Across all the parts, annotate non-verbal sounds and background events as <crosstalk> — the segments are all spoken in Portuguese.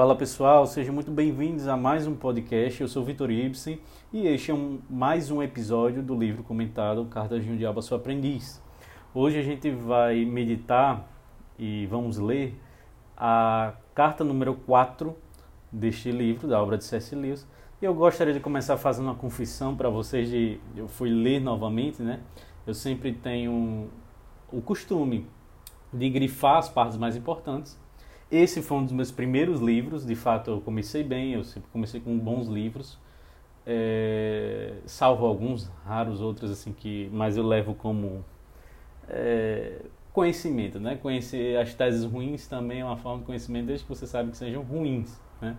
Fala pessoal, sejam muito bem-vindos a mais um podcast. Eu sou Vitor Ibsen e este é um, mais um episódio do livro comentado Cartas de um Diabo a Seu Aprendiz. Hoje a gente vai meditar e vamos ler a carta número 4 deste livro, da obra de C.S. Lewis. Eu gostaria de começar fazendo uma confissão para vocês de eu fui ler novamente, né? Eu sempre tenho o costume de grifar as partes mais importantes esse foi um dos meus primeiros livros, de fato eu comecei bem, eu sempre comecei com bons livros, é, salvo alguns raros outros assim que, mas eu levo como é, conhecimento, né? Conhecer as teses ruins também é uma forma de conhecimento, desde que você sabe que sejam ruins, né?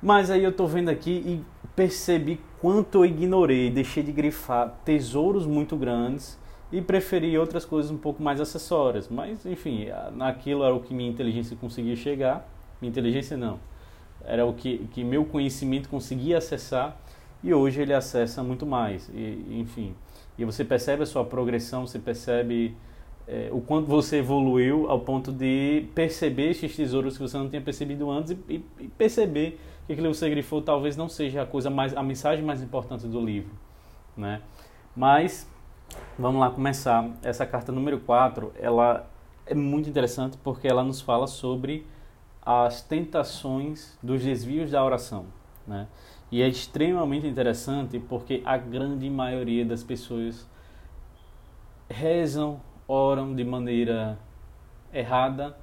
Mas aí eu estou vendo aqui e percebi quanto eu ignorei, deixei de grifar tesouros muito grandes e preferi outras coisas um pouco mais acessórias. Mas, enfim, naquilo era o que minha inteligência conseguia chegar. Minha inteligência não. Era o que, que meu conhecimento conseguia acessar e hoje ele acessa muito mais. E, enfim, e você percebe a sua progressão, você percebe é, o quanto você evoluiu ao ponto de perceber esses tesouros que você não tinha percebido antes e, e perceber que aquilo que você grifou talvez não seja a coisa mais, a mensagem mais importante do livro, né? Mas Vamos lá começar. Essa carta número 4, ela é muito interessante porque ela nos fala sobre as tentações dos desvios da oração, né? E é extremamente interessante porque a grande maioria das pessoas rezam, oram de maneira errada.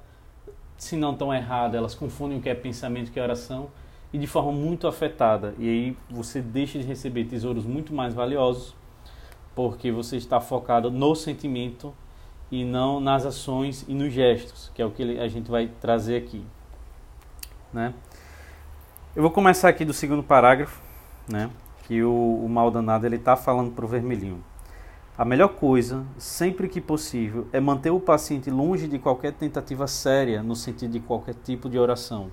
Se não tão errada, elas confundem o que é pensamento e o que é oração e de forma muito afetada. E aí você deixa de receber tesouros muito mais valiosos porque você está focado no sentimento e não nas ações e nos gestos, que é o que a gente vai trazer aqui, né? Eu vou começar aqui do segundo parágrafo, né? Que o, o mal danado ele está falando para o vermelhinho. A melhor coisa, sempre que possível, é manter o paciente longe de qualquer tentativa séria no sentido de qualquer tipo de oração.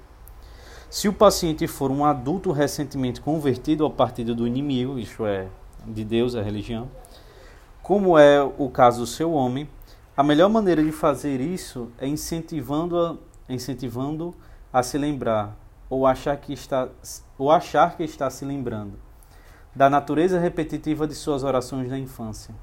Se o paciente for um adulto recentemente convertido ao partido do inimigo, isto é, de Deus, a religião, como é o caso do seu homem, a melhor maneira de fazer isso é incentivando-a incentivando a se lembrar ou achar que está ou achar que está se lembrando da natureza repetitiva de suas orações da infância.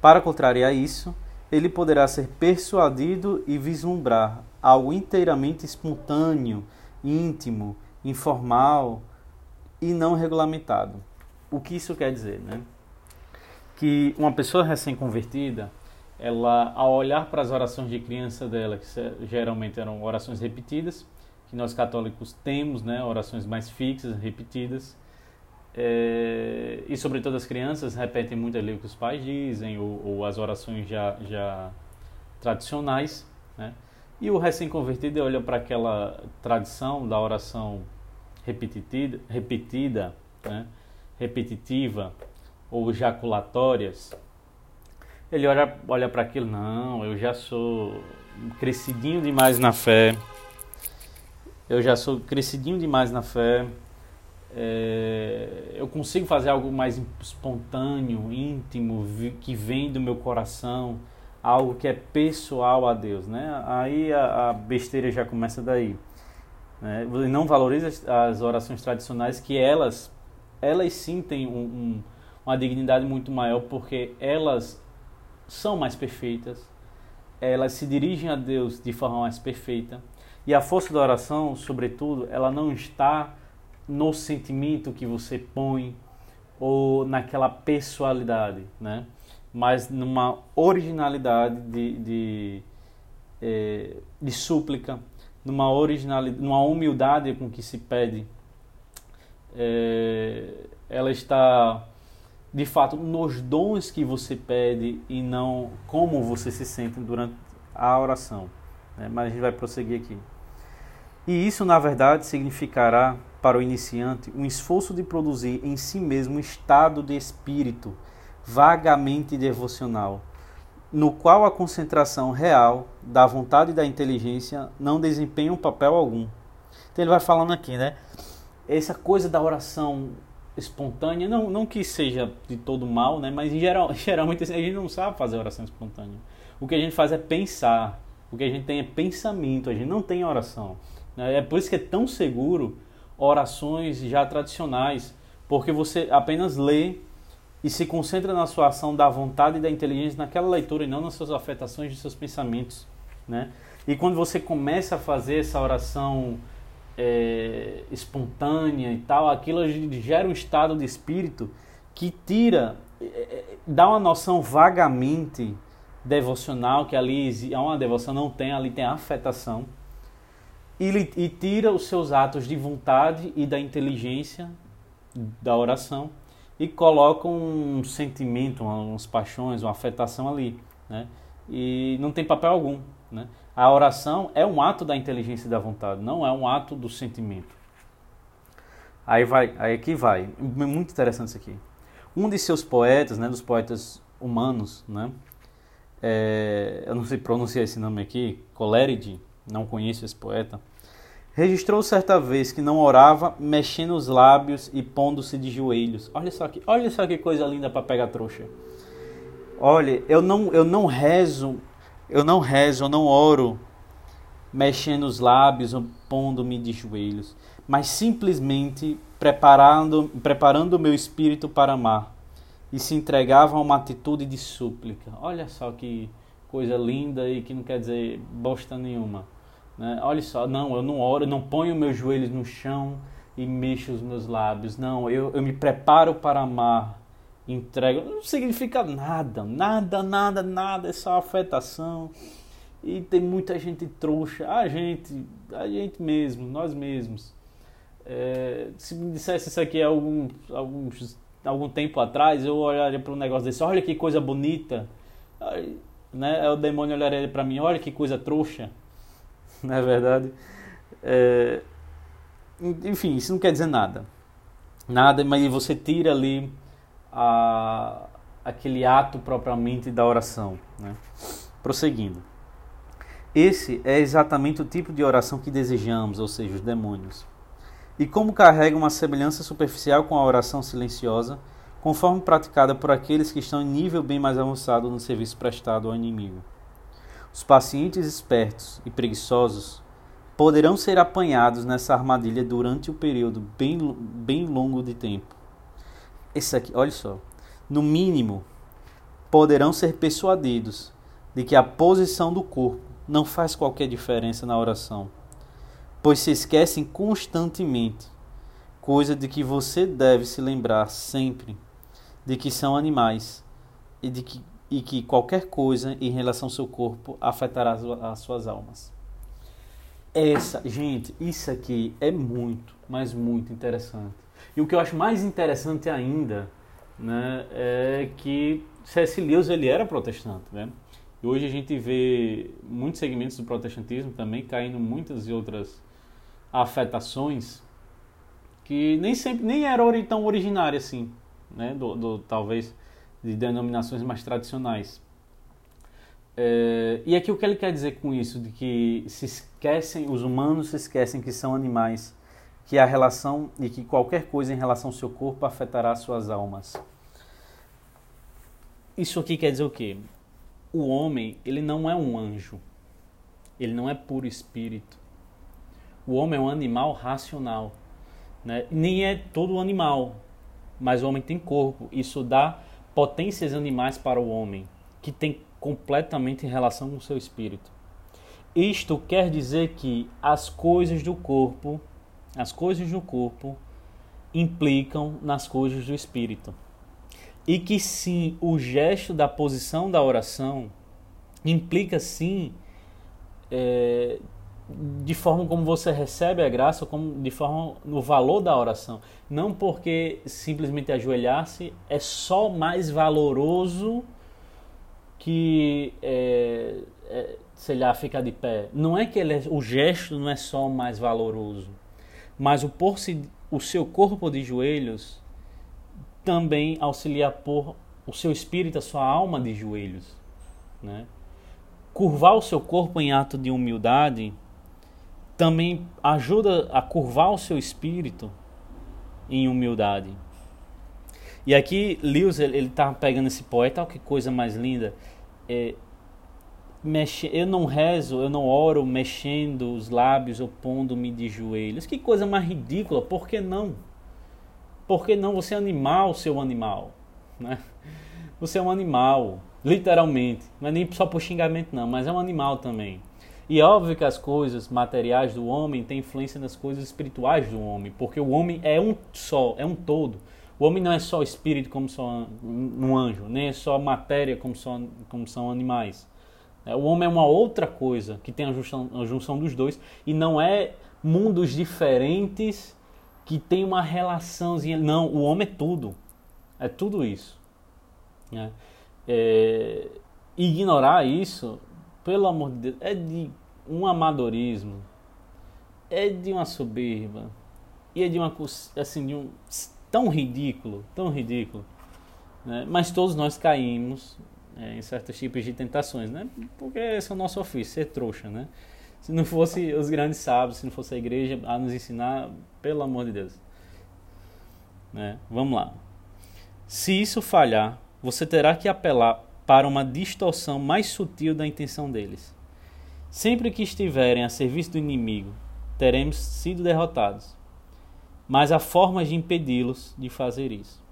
Para contrariar isso, ele poderá ser persuadido e vislumbrar algo inteiramente espontâneo, íntimo, informal e não regulamentado. O que isso quer dizer, né? Que uma pessoa recém-convertida, ela, ao olhar para as orações de criança dela, que geralmente eram orações repetidas, que nós católicos temos, né, orações mais fixas, repetidas, é, e sobretudo as crianças repetem muito ali o que os pais dizem, ou, ou as orações já, já tradicionais, né? E o recém-convertido olha para aquela tradição da oração repetida, repetida né? repetitiva, ou jaculatórias, ele olha, olha para aquilo, não, eu já sou crescidinho demais na fé, eu já sou crescidinho demais na fé, é, eu consigo fazer algo mais espontâneo, íntimo, que vem do meu coração, algo que é pessoal a Deus, né? Aí a, a besteira já começa daí. Né? Não valoriza as orações tradicionais que elas, elas sim têm um, um uma dignidade muito maior porque elas são mais perfeitas, elas se dirigem a Deus de forma mais perfeita. E a força da oração, sobretudo, ela não está no sentimento que você põe ou naquela pessoalidade, né? mas numa originalidade de, de, é, de súplica, numa originalidade, numa humildade com que se pede. É, ela está de fato nos dons que você pede e não como você se sente durante a oração. Né? Mas a gente vai prosseguir aqui. E isso, na verdade, significará para o iniciante um esforço de produzir em si mesmo um estado de espírito vagamente devocional, no qual a concentração real da vontade e da inteligência não desempenha um papel algum. Então ele vai falando aqui, né? Essa coisa da oração espontânea, não, não que seja de todo mal, né? Mas em geral, <laughs> geralmente a gente não sabe fazer oração espontânea. O que a gente faz é pensar. O que a gente tem é pensamento, a gente não tem oração. Né? É por isso que é tão seguro orações já tradicionais, porque você apenas lê e se concentra na sua ação da vontade e da inteligência naquela leitura e não nas suas afetações de seus pensamentos, né? E quando você começa a fazer essa oração é, espontânea e tal, aquilo gera um estado de espírito que tira, é, é, dá uma noção vagamente devocional, que ali é uma devoção, não tem, ali tem afetação, e, e tira os seus atos de vontade e da inteligência da oração e coloca um sentimento, umas paixões, uma afetação ali, né? E não tem papel algum, né? A oração é um ato da inteligência e da vontade, não é um ato do sentimento. Aí vai, aí aqui vai, muito interessante isso aqui. Um de seus poetas, né, dos poetas humanos, né, é, eu não sei pronunciar esse nome aqui, Coleridge, não conheço esse poeta, registrou certa vez que não orava mexendo os lábios e pondo-se de joelhos. Olha só que, olha só que coisa linda para pegar trouxa. Olha, eu não, eu não rezo eu não rezo, eu não oro mexendo os lábios ou pondo-me de joelhos, mas simplesmente preparando preparando o meu espírito para amar e se entregava a uma atitude de súplica. Olha só que coisa linda e que não quer dizer bosta nenhuma. Né? Olha só, não, eu não oro, não ponho meus joelhos no chão e mexo os meus lábios. Não, eu, eu me preparo para amar entrega. Não significa nada, nada, nada, nada, é só afetação. E tem muita gente trouxa, a gente, a gente mesmo, nós mesmos. É, se me dissesse isso aqui algum, algum, algum tempo atrás, eu olharia para um negócio desse, olha que coisa bonita. Né? O demônio olharia para mim, olha que coisa trouxa. <laughs> Não é verdade? É, enfim, isso não quer dizer nada. Nada, mas você tira ali a, aquele ato propriamente da oração. Né? Prosseguindo. Esse é exatamente o tipo de oração que desejamos, ou seja, os demônios. E como carrega uma semelhança superficial com a oração silenciosa, conforme praticada por aqueles que estão em nível bem mais avançado no serviço prestado ao inimigo. Os pacientes espertos e preguiçosos poderão ser apanhados nessa armadilha durante o um período bem, bem longo de tempo esse aqui, olha só. No mínimo, poderão ser persuadidos de que a posição do corpo não faz qualquer diferença na oração, pois se esquecem constantemente, coisa de que você deve se lembrar sempre, de que são animais e de que, e que qualquer coisa em relação ao seu corpo afetará as suas almas. Essa, gente, isso aqui é muito, mas muito interessante. E o que eu acho mais interessante ainda né, é que C.S. Lewis ele era protestante. Né? E hoje a gente vê muitos segmentos do protestantismo também caindo muitas e outras afetações que nem sempre nem eram tão originárias assim, né? do, do talvez de denominações mais tradicionais. É, e aqui o que ele quer dizer com isso? De que se esquecem, os humanos se esquecem que são animais que a relação e que qualquer coisa em relação ao seu corpo afetará suas almas. Isso aqui quer dizer o quê? O homem, ele não é um anjo. Ele não é puro espírito. O homem é um animal racional, né? Nem é todo animal, mas o homem tem corpo. Isso dá potências animais para o homem, que tem completamente em relação com o seu espírito. Isto quer dizer que as coisas do corpo as coisas do corpo implicam nas coisas do espírito. E que sim, o gesto da posição da oração implica sim é, de forma como você recebe a graça, como de forma no valor da oração. Não porque simplesmente ajoelhar-se é só mais valoroso que é, é, sei lá, ficar de pé. Não é que é, o gesto não é só mais valoroso mas o pôr-se o seu corpo de joelhos também auxilia a pôr o seu espírito, a sua alma de joelhos. Né? Curvar o seu corpo em ato de humildade também ajuda a curvar o seu espírito em humildade. E aqui Lewis ele está pegando esse poeta, olha que coisa mais linda. É, mexe, eu não rezo, eu não oro mexendo os lábios ou pondo-me de joelhos. Que coisa mais ridícula, por que não? Por que não? Você é animal, seu animal. Né? Você é um animal, literalmente. Não é nem só por xingamento, não, mas é um animal também. E é óbvio que as coisas materiais do homem têm influência nas coisas espirituais do homem, porque o homem é um só, é um todo. O homem não é só espírito como só um anjo, nem é só matéria como, só, como são animais. É, o homem é uma outra coisa que tem a junção, a junção dos dois e não é mundos diferentes que tem uma relaçãozinha. Não, o homem é tudo. É tudo isso. É, é, ignorar isso, pelo amor de Deus, é de um amadorismo, é de uma soberba e é de uma assim de um tão ridículo, tão ridículo. Né? Mas todos nós caímos é, em certos tipos de tentações, né? Porque esse é o nosso ofício, ser trouxa, né? Se não fosse os grandes sábios, se não fosse a igreja a nos ensinar, pelo amor de Deus. Né? Vamos lá. Se isso falhar, você terá que apelar para uma distorção mais sutil da intenção deles. Sempre que estiverem a serviço do inimigo, teremos sido derrotados. Mas há formas de impedi-los de fazer isso.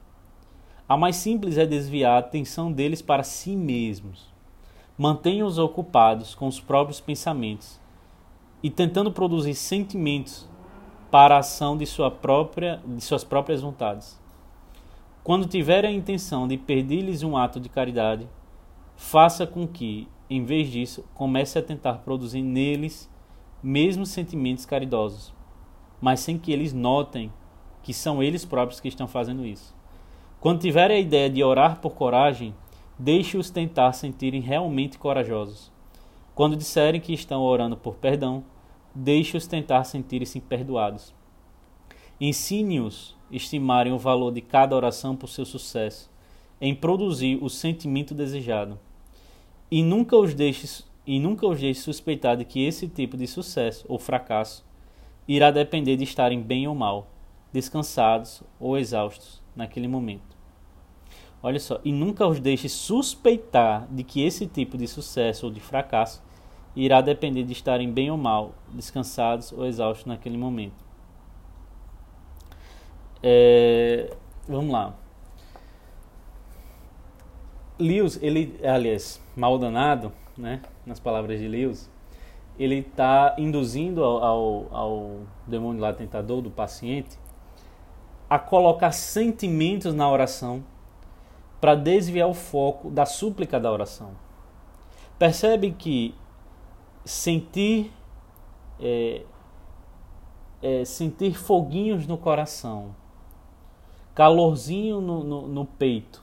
A mais simples é desviar a atenção deles para si mesmos. Mantenha-os ocupados com os próprios pensamentos e tentando produzir sentimentos para a ação de, sua própria, de suas próprias vontades. Quando tiver a intenção de pedir-lhes um ato de caridade, faça com que, em vez disso, comece a tentar produzir neles mesmos sentimentos caridosos, mas sem que eles notem que são eles próprios que estão fazendo isso. Quando tiverem a ideia de orar por coragem, deixe-os tentar sentirem realmente corajosos. Quando disserem que estão orando por perdão, deixe-os tentar sentirem-se perdoados. Ensine-os estimarem o valor de cada oração por seu sucesso, em produzir o sentimento desejado. E nunca os deixe, e nunca os deixe suspeitar de que esse tipo de sucesso ou fracasso irá depender de estarem bem ou mal, descansados ou exaustos naquele momento. Olha só, e nunca os deixe suspeitar de que esse tipo de sucesso ou de fracasso irá depender de estarem bem ou mal, descansados ou exaustos naquele momento. É, vamos lá. Lewis, ele, aliás, mal danado, né, nas palavras de Lewis, ele está induzindo ao, ao, ao demônio lá tentador do paciente a colocar sentimentos na oração para desviar o foco da súplica da oração. Percebe que sentir é, é, sentir foguinhos no coração calorzinho no, no, no peito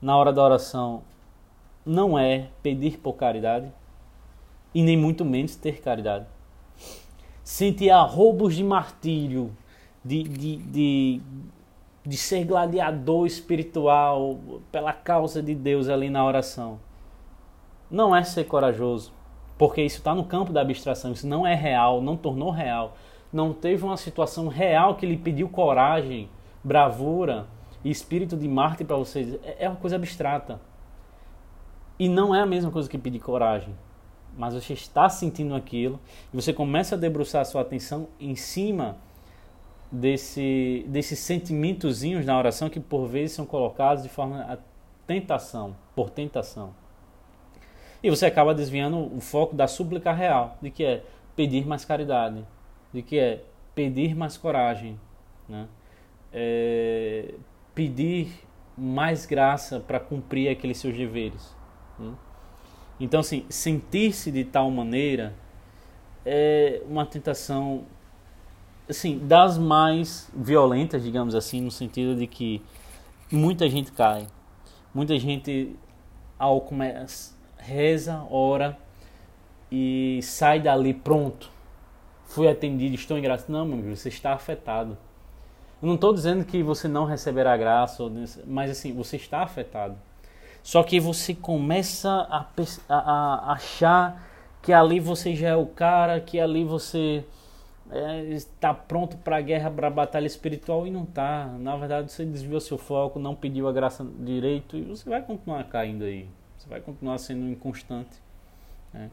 na hora da oração não é pedir por caridade e nem muito menos ter caridade. Sentir arrobos de martírio, de, de, de, de ser gladiador espiritual pela causa de Deus ali na oração. Não é ser corajoso, porque isso está no campo da abstração, isso não é real, não tornou real. Não teve uma situação real que lhe pediu coragem bravura e espírito de Marte para vocês é, é uma coisa abstrata. E não é a mesma coisa que pedir coragem. Mas você está sentindo aquilo e você começa a debruçar a sua atenção em cima desse, desses sentimentozinhos na oração que por vezes são colocados de forma a tentação, por tentação. E você acaba desviando o foco da súplica real, de que é pedir mais caridade, de que é pedir mais coragem, né? é, pedir mais graça para cumprir aqueles seus deveres. Né? Então, assim, sentir-se de tal maneira é uma tentação, assim, das mais violentas, digamos assim, no sentido de que muita gente cai. Muita gente, ao começar, reza, ora e sai dali pronto. Fui atendido, estou em graça. Não, meu amigo, você está afetado. Eu não estou dizendo que você não receberá graça, mas assim, você está afetado. Só que você começa a, a, a achar que ali você já é o cara, que ali você é, está pronto para a guerra, para a batalha espiritual e não está. Na verdade, você desviou seu foco, não pediu a graça direito e você vai continuar caindo aí. Você vai continuar sendo inconstante. Né?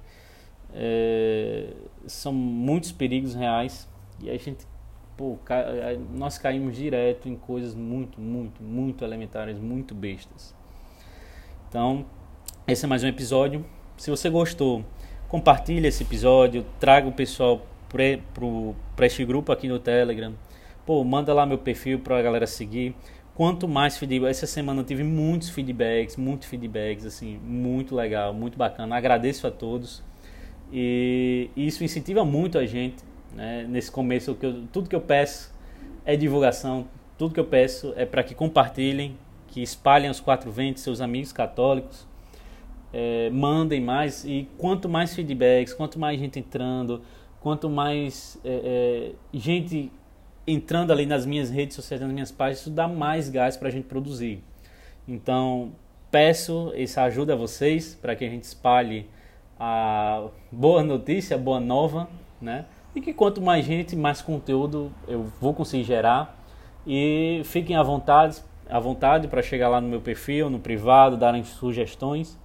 É, são muitos perigos reais e a gente, pô, nós caímos direto em coisas muito, muito, muito elementares, muito bestas. Então, esse é mais um episódio. Se você gostou, compartilhe esse episódio, traga o pessoal para este grupo aqui no Telegram. Pô, manda lá meu perfil para a galera seguir. Quanto mais feedback, essa semana eu tive muitos feedbacks, muitos feedbacks, assim, muito legal, muito bacana. Agradeço a todos. E isso incentiva muito a gente, né? Nesse começo, que eu, tudo que eu peço é divulgação, tudo que eu peço é para que compartilhem, que espalhem os quatro ventos, seus amigos católicos, é, mandem mais e quanto mais feedbacks, quanto mais gente entrando, quanto mais é, é, gente entrando ali nas minhas redes sociais, nas minhas páginas, isso dá mais gás para a gente produzir. Então, peço essa ajuda a vocês para que a gente espalhe a boa notícia, a boa nova, né? E que quanto mais gente, mais conteúdo eu vou conseguir gerar. E fiquem à vontade, à vontade para chegar lá no meu perfil, no privado, darem sugestões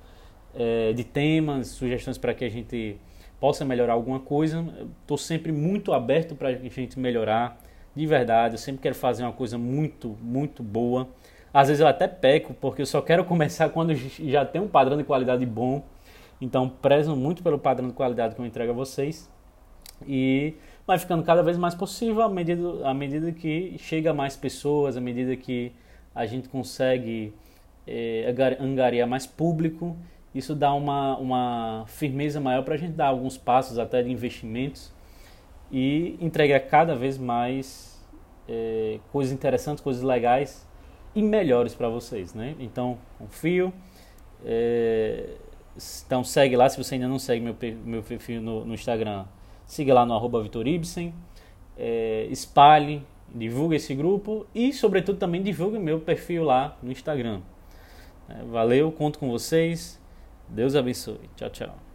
é, de temas, sugestões para que a gente possa melhorar alguma coisa. Estou sempre muito aberto para a gente melhorar, de verdade. Eu sempre quero fazer uma coisa muito, muito boa. Às vezes eu até peco, porque eu só quero <laughs> começar quando já tem um padrão de qualidade bom. Então, prezo muito pelo padrão de qualidade que eu entrego a vocês. E vai ficando cada vez mais possível à medida, à medida que chega mais pessoas, à medida que a gente consegue é, angariar mais público. Isso dá uma, uma firmeza maior para a gente dar alguns passos até de investimentos e entregar cada vez mais é, coisas interessantes, coisas legais e melhores para vocês, né? Então, confio. É, então segue lá, se você ainda não segue meu, meu perfil no, no Instagram, siga lá no arroba Vitoribsen, é, espalhe, divulgue esse grupo e sobretudo também divulgue meu perfil lá no Instagram. É, valeu, conto com vocês, Deus abençoe, tchau, tchau.